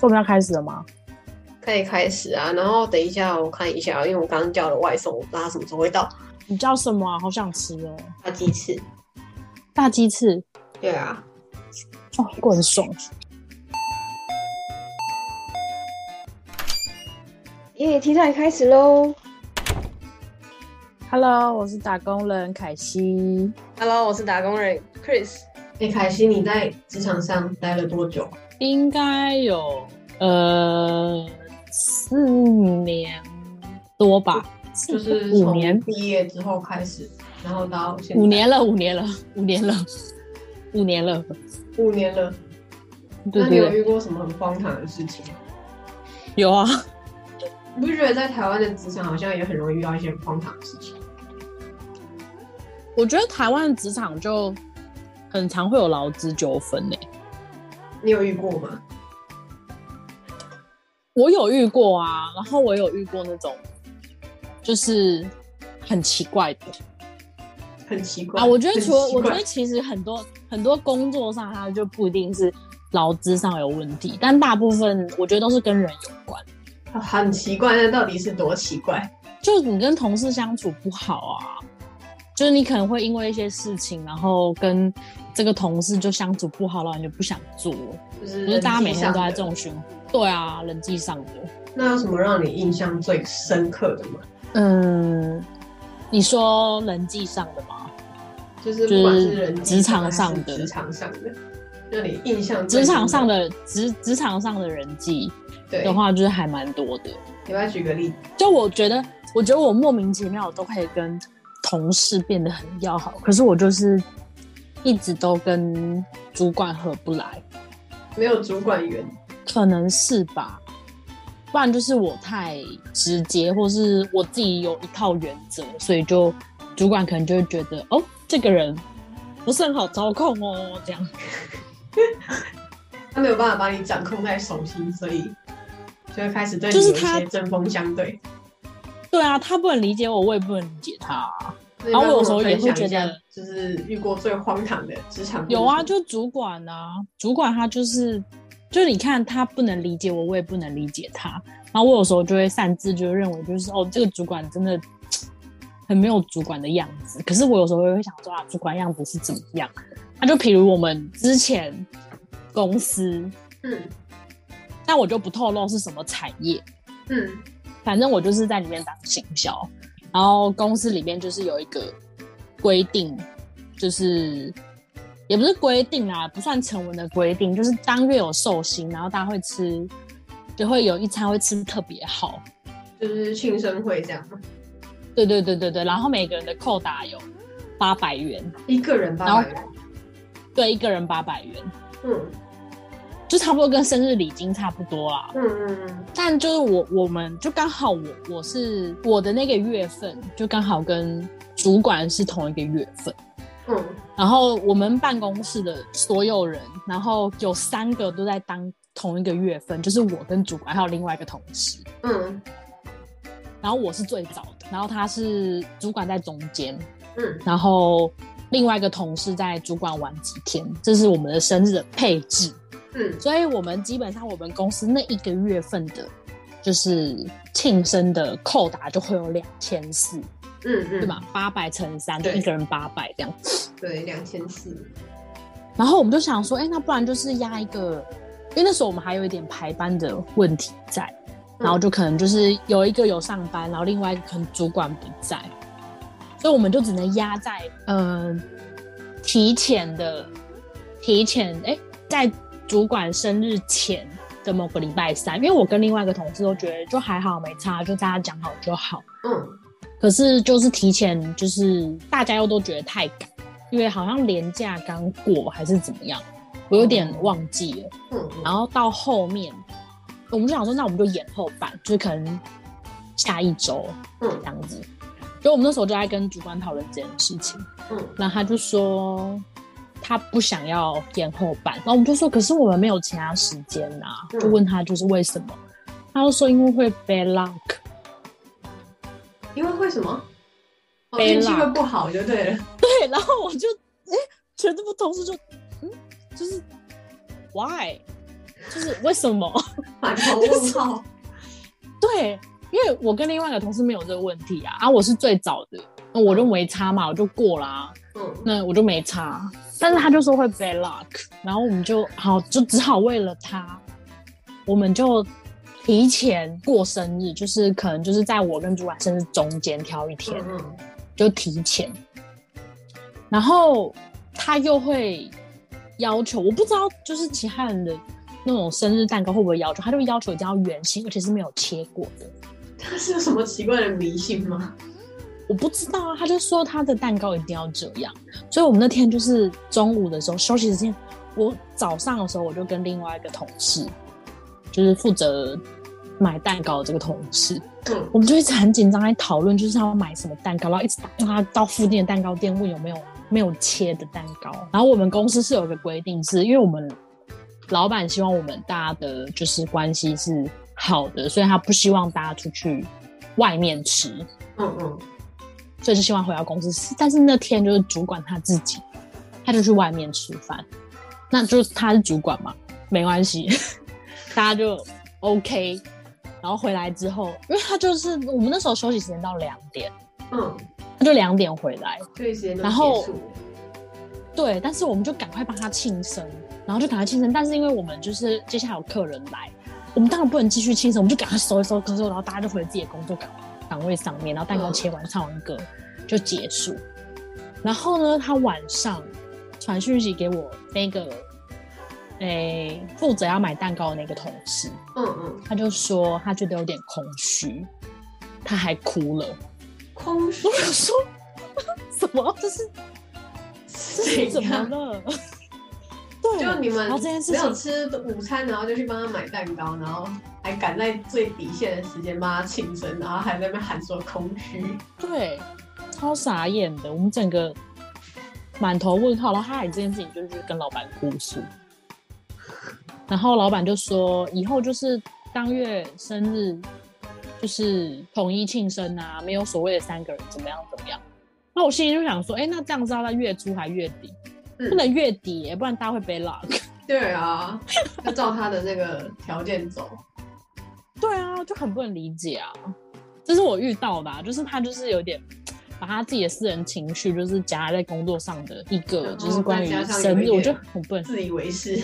我们要开始了吗？可以开始啊。然后等一下我看一下，因为我刚刚叫了外送，我不知道他什么时候会到。你叫什么啊？好想吃哦！大鸡翅。大鸡翅。对啊。哦，过很爽。耶！T 台开始喽。Hello，我是打工人凯西。Hello，我是打工人 Chris。哎，凯西，你在职场上待了多久？应该有呃四年多吧，就是五年毕业之后开始，然后到五年了，五年了，五年了，五年了，五年了。那你有遇过什么很荒唐的事情？有啊。你不觉得在台湾的职场好像也很容易遇到一些荒唐的事情？我觉得台湾的职场就很常会有劳资纠纷呢。你有遇过吗？我有遇过啊，然后我有遇过那种就是很奇怪的，很奇怪啊。我觉得除了我觉得其实很多很多工作上它就不一定是劳资上有问题，但大部分我觉得都是跟人有关。很奇怪，那到底是多奇怪？就你跟同事相处不好啊，就是你可能会因为一些事情，然后跟这个同事就相处不好了，你就不想做，就是大家每天都在这种循环。对啊，人际上的。那有什么让你印象最深刻的吗？嗯，你说人际上的吗？就是不管是人职场上的，职场上的，让你印象职场上的职职场上的人际。的话就是还蛮多的，你要举个例子？就我觉得，我觉得我莫名其妙都可以跟同事变得很要好，可是我就是一直都跟主管合不来，没有主管缘，可能是吧？不然就是我太直接，或是我自己有一套原则，所以就主管可能就会觉得哦，这个人不是很好操控哦，这样，他没有办法把你掌控在手心，所以。就会开始对你有一些针锋相对。对啊，他不能理解我，我也不能理解他。然后我有时候也会觉得，就是遇过最荒唐的职场。有啊，就主管啊，主管他就是，就是你看他不能理解我，我也不能理解他。然后我有时候就会擅自就认为，就是哦，这个主管真的很没有主管的样子。可是我有时候也会想说啊，主管样子是怎么样？那就比如我们之前公司，嗯。那我就不透露是什么产业，嗯，反正我就是在里面当行销，然后公司里面就是有一个规定，就是也不是规定啊，不算成文的规定，就是当月有寿星，然后大家会吃，就会有一餐会吃特别好，就是庆生会这样吗？对对对对对，然后每个人的扣打有八百元，一个人八百元，对，一个人八百元，嗯。就差不多跟生日礼金差不多啦。嗯嗯嗯。但就是我，我们就刚好我我是我的那个月份，就刚好跟主管是同一个月份。嗯。然后我们办公室的所有人，然后有三个都在当同一个月份，就是我跟主管还有另外一个同事。嗯。然后我是最早的，然后他是主管在中间。嗯。然后另外一个同事在主管玩几天，这是我们的生日的配置。嗯，所以我们基本上我们公司那一个月份的，就是庆生的扣打就会有两千四，嗯嗯，对吧？八百乘三，就一个人八百这样。对，两千四。然后我们就想说，哎，那不然就是压一个，因为那时候我们还有一点排班的问题在，然后就可能就是有一个有上班，然后另外一个可能主管不在，所以我们就只能压在嗯提前的提前，哎，在。主管生日前的某个礼拜三，因为我跟另外一个同事都觉得就还好，没差，就大家讲好就好。嗯。可是就是提前，就是大家又都觉得太赶，因为好像年假刚过还是怎么样，我有点忘记了。嗯。然后到后面，我们就想说，那我们就延后办，就是可能下一周，嗯，这样子。所以我们那时候就在跟主管讨论这件事情。嗯。然后他就说。他不想要延后办，然后我们就说，可是我们没有其他时间呐，就问他就是为什么，他就说因为会 bad luck，因为会什么？运气会不好就对了。对，然后我就哎，全部同事就嗯，就是 why？就是为什么？满头问号。对，因为我跟另外一个同事没有这个问题啊，啊，我是最早的，那我就没差嘛，我就过啦、嗯，那我就没差。但是他就说会 bad luck，然后我们就好就只好为了他，我们就提前过生日，就是可能就是在我跟主管生日中间挑一天，就提前。然后他又会要求，我不知道就是其他人的那种生日蛋糕会不会要求，他就要求一定要圆形，而且是没有切过的。他是有什么奇怪的迷信吗？我不知道啊，他就说他的蛋糕一定要这样，所以我们那天就是中午的时候休息时间，我早上的时候我就跟另外一个同事，就是负责买蛋糕的这个同事，嗯我们就一直很紧张在讨论，就是要买什么蛋糕，然后一直打电话到附近的蛋糕店问有没有没有切的蛋糕。然后我们公司是有一个规定是，因为我们老板希望我们大家的就是关系是好的，所以他不希望大家出去外面吃。嗯嗯，所以就希望回到公司。但是那天就是主管他自己，他就去外面吃饭，那就是他是主管嘛，没关系，大家就 OK。然后回来之后，因为他就是我们那时候休息时间到两点，嗯，他就两点回来，所以时间然后对，但是我们就赶快帮他庆生，然后就赶快庆生。但是因为我们就是接下来有客人来，我们当然不能继续庆生，我们就赶快收一收、收一收，然后大家就回自己的工作岗岗位上面，然后蛋糕嗯切完、唱完歌就结束。然后呢，他晚上传讯息给我那个，诶、负责要买蛋糕的那个同事，嗯嗯，他就说他觉得有点空虚，他还哭了。空虚我想说 什么？这是这是怎么？了？对，就你们没有，吃午餐，然后就去帮他买蛋糕，然后还赶在最底线的时间帮他庆生，然后还在那边喊说空虚。对，超傻眼的，我们整个满头问号。然后他还这件事情就是跟老板哭诉，然后老板就说以后就是当月生日就是统一庆生啊，没有所谓的三个人怎么样怎么样。那我心里就想说，哎、那这样子要在月初还月底？嗯不能月底耶，不然大家会被 lock。对啊，要照他的那个条件走。对啊，就很不能理解啊。这是我遇到的、啊，就是他就是有点 把他自己的私人情绪，就是夹在工作上的一个，就是关于生日，我就很不能，自以为是，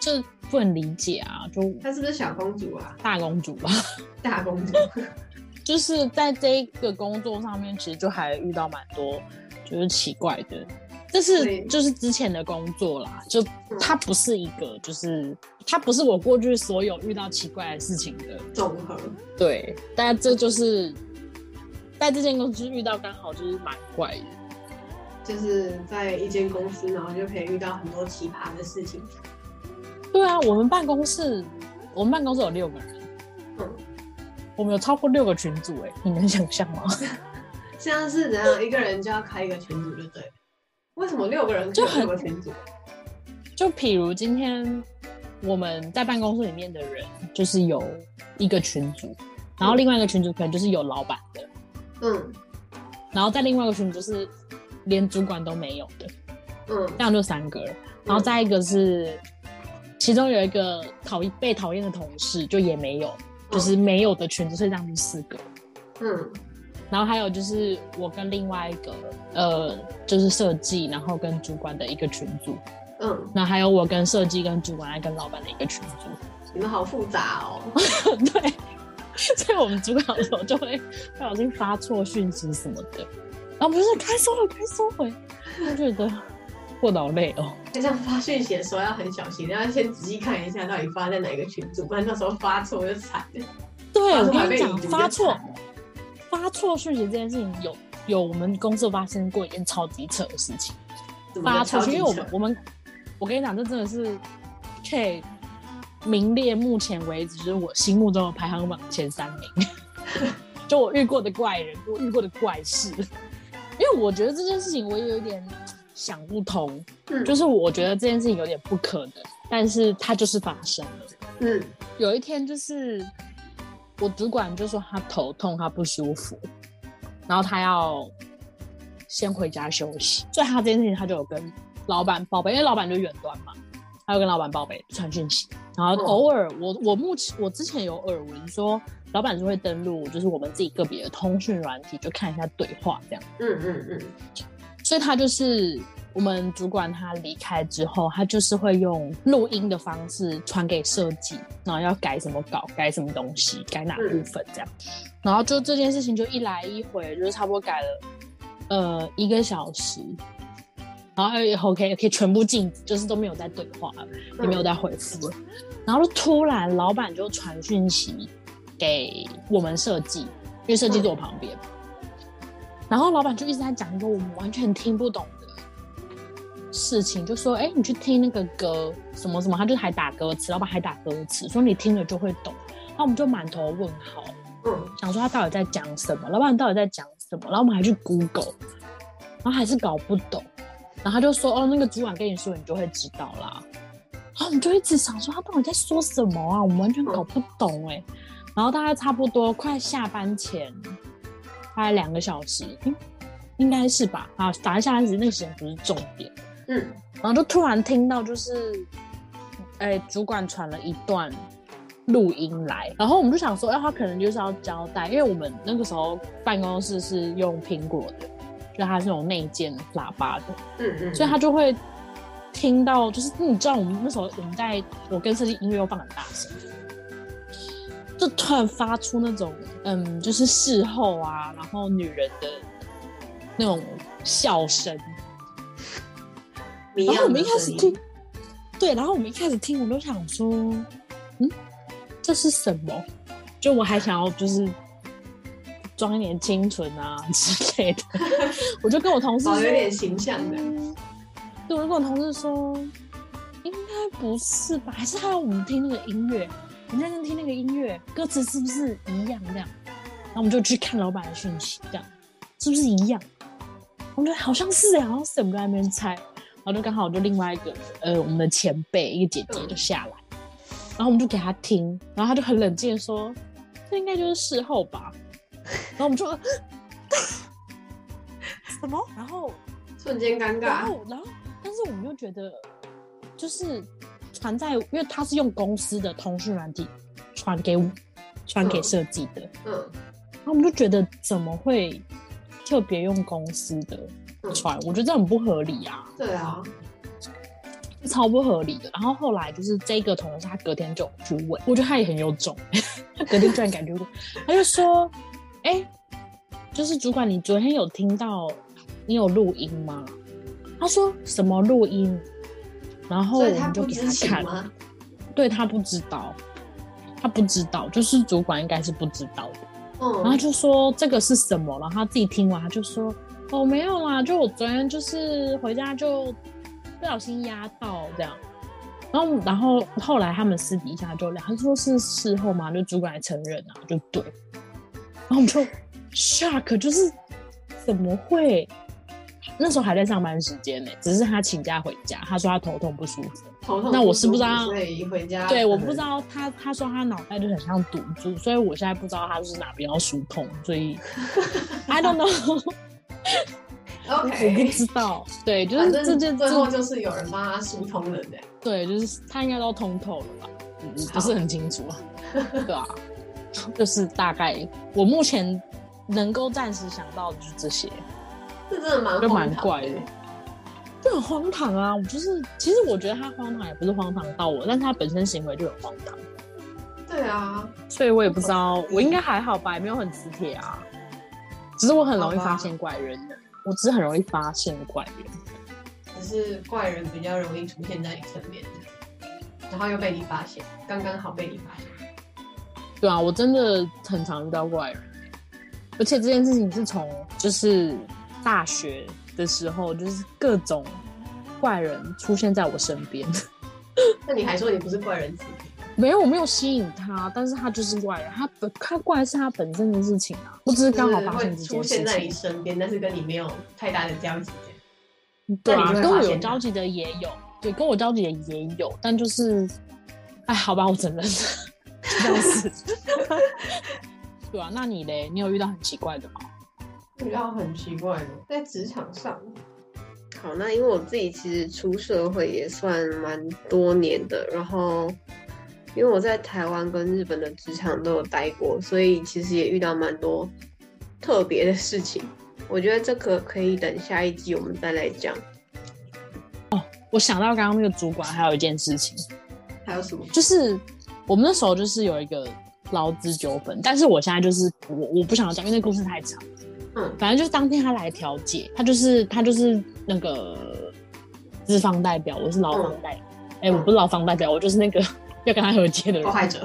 就不能理解啊，就她是不是小公主啊？大公主吧，大公主？就是在这一个工作上面，其实就还遇到蛮多就是奇怪的。这是就是之前的工作啦，就它不是一个，就是它不是我过去所有遇到奇怪的事情的综合，对，但这就是在这间公司遇到，刚好就是蛮怪的。就是在一间公司，然后就可以遇到很多奇葩的事情。对啊，我们办公室，我们办公室有六个人，嗯，我们有超过六个群组，哎，你能想象吗？像是怎样？一个人就要开一个群组就对了。为什么六个人就很多群组？就譬如今天我们在办公室里面的人，就是有一个群组，然后另外一个群组可能就是有老板的，嗯然后在另外一个群组就是连主管都没有的，嗯这样就三个人。然后再一个是，其中有一个讨厌被讨厌的同事，就也没有，就是没有的群组，所以这样就四个。嗯然后还有就是我跟另外一个呃，就是设计，然后跟主管的一个群组，嗯，那还有我跟设计跟主管还跟老板的一个群组。你们好复杂哦。对，所以我们主管有时候就会不小心发错讯息什么的，然后不是该收了，该收回，我觉得过得好累哦。就像发讯息的时候要很小心，要先仔细看一下到底发在哪个群组，不然到时候发错就惨了。对，我跟你讲，发错发错讯息这件事情有有我们公司有发生过一件超级扯的事情。发出去，因为我们我们我跟你讲，这真的是可以名列目前为止就是我心目中的排行榜前三名，就我遇过的怪人，我遇过的怪事。因为我觉得这件事情我也有点想不通，嗯就是我觉得这件事情有点不可能，但是它就是发生了。嗯有一天就是我主管就说他头痛，他不舒服，然后他要先回家休息，所以他这件事情他就有跟老板报备，因为老板就远端嘛，他就跟老板报备传讯息，然后嗯。偶尔我我目前我之前有耳闻说，老板就会登录就是我们自己个别的通讯软体，就看一下对话这样。嗯嗯嗯，所以他就是我们主管他离开之后，他就是会用录音的方式传给设计，然后要改什么稿，改什么东西，改哪部分这样。然后就这件事情就一来一回，就是差不多改了呃一个小时。然后以后可以可以全部静，就是都没有在对话，也没有在回复了。然后突然老板就传讯息给我们设计，因为设计坐我旁边。然后老板就一直在讲一个我们完全听不懂的事情，就说：“哎，你去听那个歌，什么什么。”他就还打歌词，老板还打歌词，说你听了就会懂。然后我们就满头问号，嗯，想说他到底在讲什么，老板到底在讲什么，然后我们还去 Google，然后还是搞不懂。然后他就说：“哦，那个主管跟你说，你就会知道啦。”然后我们就一直想说他到底在说什么啊，我们完全搞不懂哎、然后大概差不多快下班前，大概两个小时，嗯，应该是吧？啊，打一下班时那个时间不是重点。嗯，然后就突然听到就是，哎、主管传了一段录音来，然后我们就想说，哎、他可能就是要交代，因为我们那个时候办公室是用苹果的，就它是有内建喇叭的，嗯嗯，所以他就会听到，就是你知道我们那时候我们在我跟设计音乐又放很大声，就突然发出那种嗯，就是事后啊，然后女人的那种笑声。然后我们一开始听，对，然后我们一开始听，我都想说，嗯，这是什么？就我还想要就是装一点清纯啊之类的，我就跟我同事说，有点形象的，嗯对，我就跟我同事说，应该不是吧？还是他要我们听那个音乐？我们认真听那个音乐，歌词是不是一样这样？然后我们就去看老板的讯息，这样是不是一样？我们觉得好像是哎，好像是，我们就在那边猜。然后就刚好就另外一个呃我们的前辈一个姐姐就下来，然后我们就给她听，然后她就很冷静的说，这应该就是事后吧。然后我们就什么？然后 瞬间尴尬，然后，然后，但是我们又觉得，就是传在，因为他是用公司的通讯软体传给我，传给嗯设计的，嗯然后我们就觉得怎么会特别用公司的嗯，传？我觉得这很不合理啊，对啊，超不合理的。然后后来就是这个同事，他隔天就有去问，我觉得他也很有种，他 隔天居然敢去问，他就说：“哎、就是主管，你昨天有听到你有录音吗？”他说：“什么录音？”然后我们就给他看，情吗？对他不知道，他不知道，就是主管应该是不知道的。然后嗯，就说这个是什么，然后他自己听完他就说哦没有啦，就我昨天就是回家就不小心压到这样，然后然后后来他们私底下就聊，他说是事后嘛，就主管还承认啊，就对，然后我们就 shock，就是怎么会？那时候还在上班时间呢、只是他请假回家，他说他头痛不舒服。头痛，那我是不知道所以回家对，我不知道他他说他脑袋就很像堵住，所以我现在不知道他是哪边要疏通，所以 I don't know，我不知道。对，就是反这件正最后就是有人帮他疏通了的，对，就是他应该都通透了吧？嗯，不是很清楚啊，对啊，就是大概我目前能够暂时想到的就是这些，这真的蛮就蛮怪的。就很荒唐啊！我就是，其实我觉得他荒唐也不是荒唐到我，但是他本身行为就很荒唐。对啊，所以我也不知道，我应该还好吧，也没有很磁铁啊。只是我很容易发现怪人的，我只是很容易发现怪人。只是怪人比较容易出现在你身边，然后又被你发现，刚刚好被你发现。对啊，我真的很常遇到怪人，而且这件事情是从就是大学的时候，就是各种怪人出现在我身边。那你还说你不是怪人子？没有，我没有吸引他，但是他就是怪人，他本他怪是他本身的事情啊，我只是刚好发现这就是会出现在你。身边，但是跟你没有太大的交集。对啊，跟我交集的也有，对，跟我交集的也有，但就是，哎，好吧，我承认，这样子。对啊，那你嘞？你有遇到很奇怪的吗？遇到很奇怪的，在职场上。好，那因为我自己其实出社会也算蛮多年的，然后因为我在台湾跟日本的职场都有待过，所以其实也遇到蛮多特别的事情。我觉得这个可以等下一集我们再来讲。哦我想到刚刚那个主管还有一件事情，还有什么？就是我们那时候就是有一个劳资纠纷，但是我现在就是我我不想要讲，因为那故事太长。嗯反正就是当天他来调解，他就是他就是那个资方代表，我是劳方代表。哎、我不是劳方代表，我就是那个 要跟他和解的人受。害者。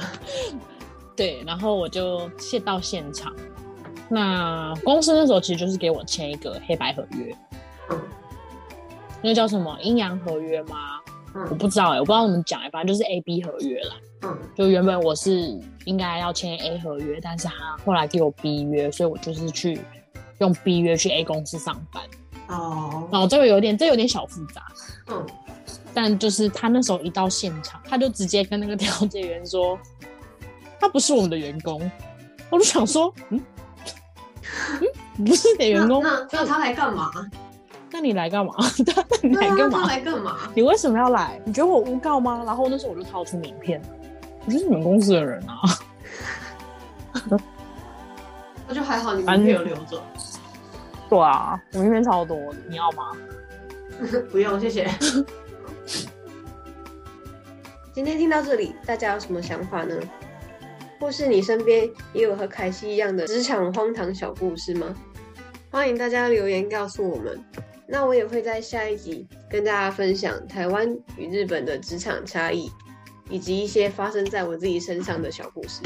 对，然后我就现到现场。那公司那时候其实就是给我签一个黑白合约，嗯那个叫什么阴阳合约吗？我嗯不知道哎、我不知道怎么讲哎、反正就是 A B 合约啦。嗯就原本我是应该要签 A 合约，但是他后来给我 B 约，所以我就是去用 B 约去 A 公司上班。哦哦这个有点这有点小复杂，嗯但就是他那时候一到现场，他就直接跟那个调解员说，他不是我们的员工。我就想说，嗯嗯，不是你的员工，那那那他来干嘛？那你来干嘛？那你来对啊干嘛？他来干嘛？你为什么要来？你觉得我诬告吗？然后那时候我就掏出名片，我就是你们公司的人啊。那就还好，你名片有留着。对啊，我名片超多，你要吗？不用，谢谢。今天听到这里，大家有什么想法呢？或是你身边也有和凯西一样的职场荒唐小故事吗？欢迎大家留言告诉我们。那我也会在下一集跟大家分享台湾与日本的职场差异，以及一些发生在我自己身上的小故事。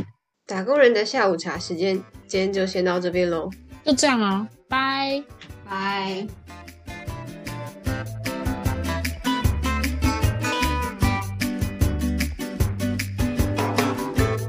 打工人的下午茶时间，今天就先到这边喽。就这样啊，Bye. Bye.